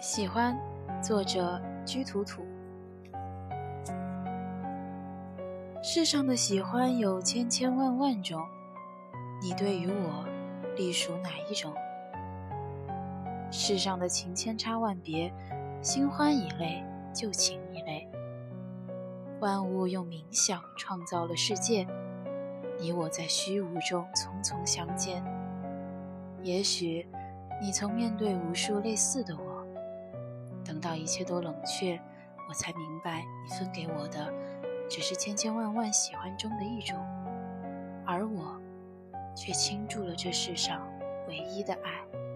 喜欢，作者居图图。世上的喜欢有千千万万种，你对于我，隶属哪一种？世上的情千差万别，新欢一类，旧情一类。万物用冥想创造了世界，你我在虚无中匆匆相见。也许，你曾面对无数类似的我。等到一切都冷却，我才明白，你分给我的只是千千万万喜欢中的一种，而我却倾注了这世上唯一的爱。